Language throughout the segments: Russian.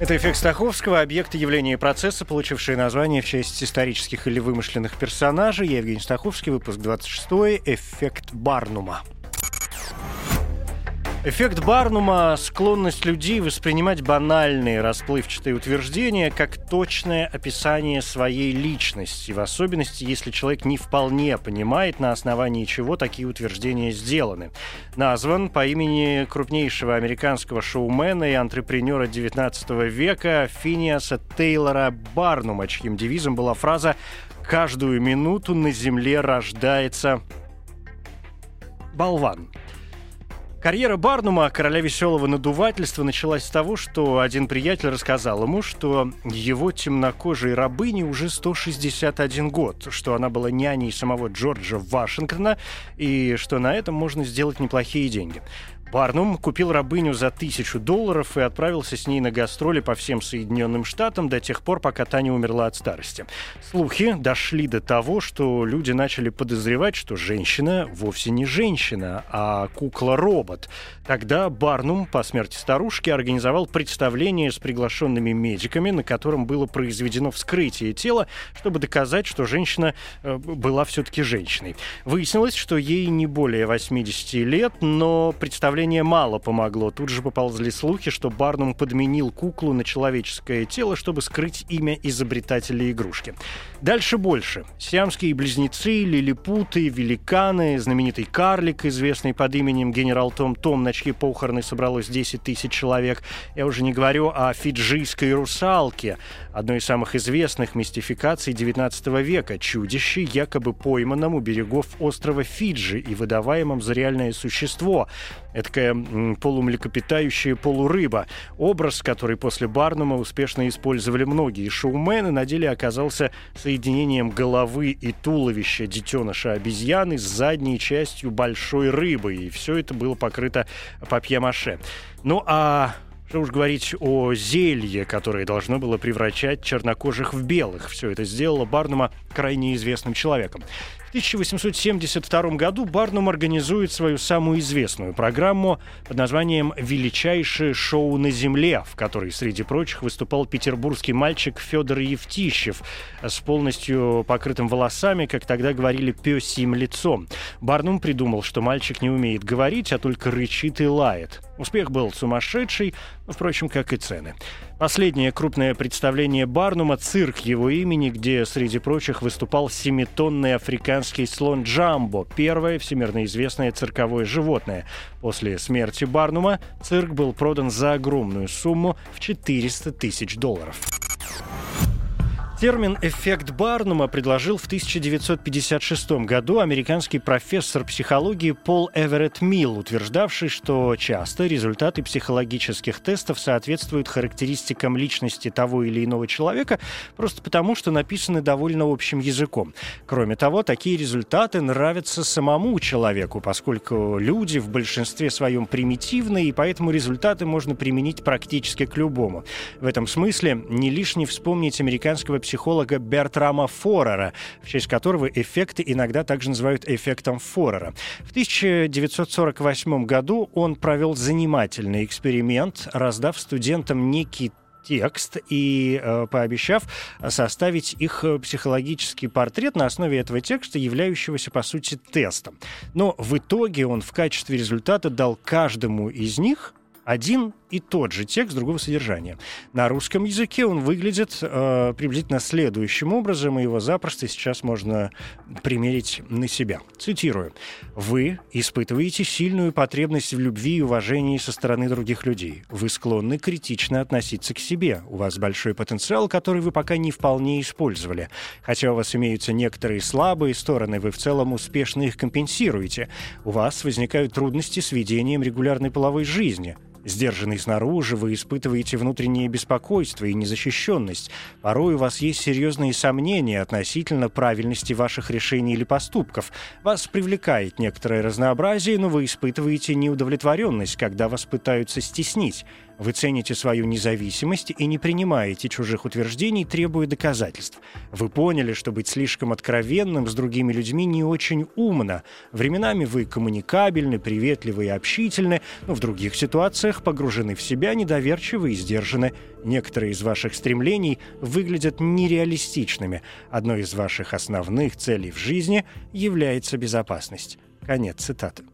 Это эффект Стаховского, объекты явления и процесса, получившие название в честь исторических или вымышленных персонажей. Я Евгений Стаховский, выпуск 26 «Эффект Барнума». Эффект Барнума – склонность людей воспринимать банальные расплывчатые утверждения как точное описание своей личности, в особенности, если человек не вполне понимает, на основании чего такие утверждения сделаны. Назван по имени крупнейшего американского шоумена и антрепренера XIX века Финиаса Тейлора Барнума, чьим девизом была фраза «Каждую минуту на Земле рождается болван». Карьера Барнума, короля веселого надувательства, началась с того, что один приятель рассказал ему, что его темнокожей рабыне уже 161 год, что она была няней самого Джорджа Вашингтона и что на этом можно сделать неплохие деньги. Барнум купил рабыню за тысячу долларов и отправился с ней на гастроли по всем Соединенным Штатам до тех пор, пока та не умерла от старости. Слухи дошли до того, что люди начали подозревать, что женщина вовсе не женщина, а кукла-робот. Тогда Барнум по смерти старушки организовал представление с приглашенными медиками, на котором было произведено вскрытие тела, чтобы доказать, что женщина э, была все-таки женщиной. Выяснилось, что ей не более 80 лет, но представление Представление мало помогло. Тут же поползли слухи, что Барнум подменил куклу на человеческое тело, чтобы скрыть имя изобретателя игрушки. Дальше больше. Сиамские близнецы, лилипуты, великаны, знаменитый карлик, известный под именем генерал Том Том, на чьи похороны собралось 10 тысяч человек. Я уже не говорю о фиджийской русалке, одной из самых известных мистификаций XIX века, чудище, якобы пойманном у берегов острова Фиджи и выдаваемом за реальное существо. Эдакая полумлекопитающая полурыба. Образ, который после Барнума успешно использовали многие шоумены, на деле оказался соединением головы и туловища детеныша обезьяны с задней частью большой рыбы. И все это было покрыто папье-маше. Ну а что уж говорить о зелье, которое должно было превращать чернокожих в белых. Все это сделало Барнума крайне известным человеком. В 1872 году Барнум организует свою самую известную программу под названием «Величайшее шоу на Земле», в которой, среди прочих, выступал петербургский мальчик Федор Евтищев с полностью покрытым волосами, как тогда говорили, пёсьим лицом. Барнум придумал, что мальчик не умеет говорить, а только рычит и лает. Успех был сумасшедший, впрочем, как и цены. Последнее крупное представление Барнума — цирк его имени, где, среди прочих, выступал семитонный африканский слон Джамбо, первое всемирно известное цирковое животное. После смерти Барнума цирк был продан за огромную сумму в 400 тысяч долларов. Термин «эффект Барнума» предложил в 1956 году американский профессор психологии Пол Эверетт Милл, утверждавший, что часто результаты психологических тестов соответствуют характеристикам личности того или иного человека просто потому, что написаны довольно общим языком. Кроме того, такие результаты нравятся самому человеку, поскольку люди в большинстве своем примитивны, и поэтому результаты можно применить практически к любому. В этом смысле не лишне вспомнить американского психолога психолога Бертрама Форера, в честь которого эффекты иногда также называют эффектом Форера. В 1948 году он провел занимательный эксперимент, раздав студентам некий текст и э, пообещав составить их психологический портрет на основе этого текста, являющегося по сути тестом. Но в итоге он в качестве результата дал каждому из них один и тот же текст другого содержания. На русском языке он выглядит э, приблизительно следующим образом, и его запросто сейчас можно примерить на себя. Цитирую. «Вы испытываете сильную потребность в любви и уважении со стороны других людей. Вы склонны критично относиться к себе. У вас большой потенциал, который вы пока не вполне использовали. Хотя у вас имеются некоторые слабые стороны, вы в целом успешно их компенсируете. У вас возникают трудности с ведением регулярной половой жизни. Сдержанный снаружи, вы испытываете внутреннее беспокойство и незащищенность. Порой у вас есть серьезные сомнения относительно правильности ваших решений или поступков. Вас привлекает некоторое разнообразие, но вы испытываете неудовлетворенность, когда вас пытаются стеснить. Вы цените свою независимость и не принимаете чужих утверждений, требуя доказательств. Вы поняли, что быть слишком откровенным с другими людьми не очень умно. Временами вы коммуникабельны, приветливы и общительны, но в других ситуациях погружены в себя, недоверчивы и сдержаны. Некоторые из ваших стремлений выглядят нереалистичными. Одной из ваших основных целей в жизни является безопасность. Конец цитаты.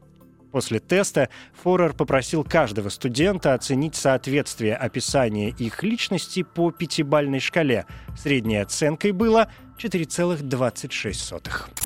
После теста Форер попросил каждого студента оценить соответствие описания их личности по пятибальной шкале. Средней оценкой было 4,26.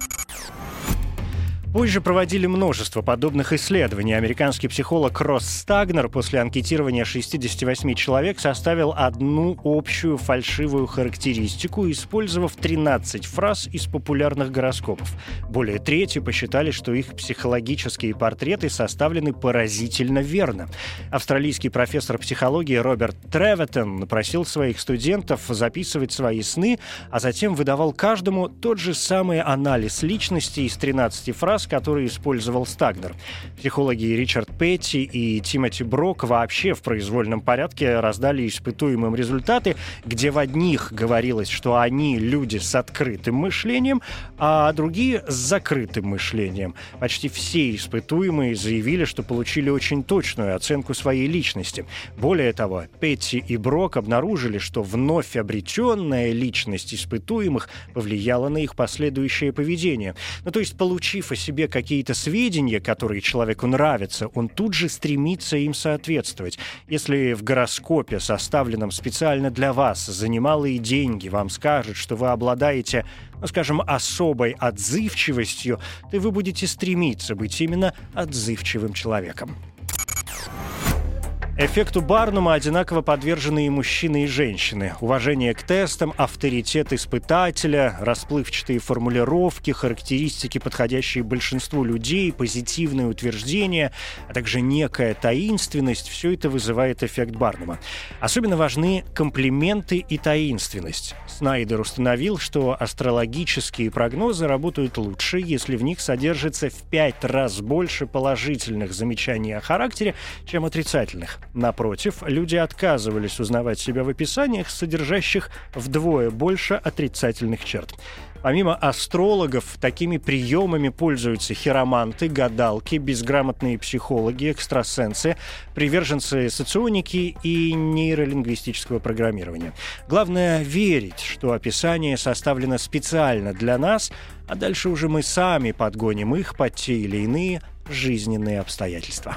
Позже проводили множество подобных исследований. Американский психолог Росс Стагнер после анкетирования 68 человек составил одну общую фальшивую характеристику, использовав 13 фраз из популярных гороскопов. Более трети посчитали, что их психологические портреты составлены поразительно верно. Австралийский профессор психологии Роберт Треветон просил своих студентов записывать свои сны, а затем выдавал каждому тот же самый анализ личности из 13 фраз, фраз, которые использовал Стагнер. Психологи Ричард Петти и Тимоти Брок вообще в произвольном порядке раздали испытуемым результаты, где в одних говорилось, что они люди с открытым мышлением, а другие с закрытым мышлением. Почти все испытуемые заявили, что получили очень точную оценку своей личности. Более того, Петти и Брок обнаружили, что вновь обретенная личность испытуемых повлияла на их последующее поведение. Ну, то есть, получив о себе какие-то сведения, которые человеку нравятся, он тут же стремится им соответствовать. Если в гороскопе, составленном специально для вас, за немалые деньги вам скажут, что вы обладаете, ну, скажем, особой отзывчивостью, то вы будете стремиться быть именно отзывчивым человеком. Эффекту Барнума одинаково подвержены и мужчины, и женщины. Уважение к тестам, авторитет испытателя, расплывчатые формулировки, характеристики, подходящие большинству людей, позитивные утверждения, а также некая таинственность – все это вызывает эффект Барнума. Особенно важны комплименты и таинственность. Снайдер установил, что астрологические прогнозы работают лучше, если в них содержится в пять раз больше положительных замечаний о характере, чем отрицательных. Напротив, люди отказывались узнавать себя в описаниях, содержащих вдвое больше отрицательных черт. Помимо астрологов, такими приемами пользуются хироманты, гадалки, безграмотные психологи, экстрасенсы, приверженцы соционики и нейролингвистического программирования. Главное — верить, что описание составлено специально для нас, а дальше уже мы сами подгоним их под те или иные жизненные обстоятельства.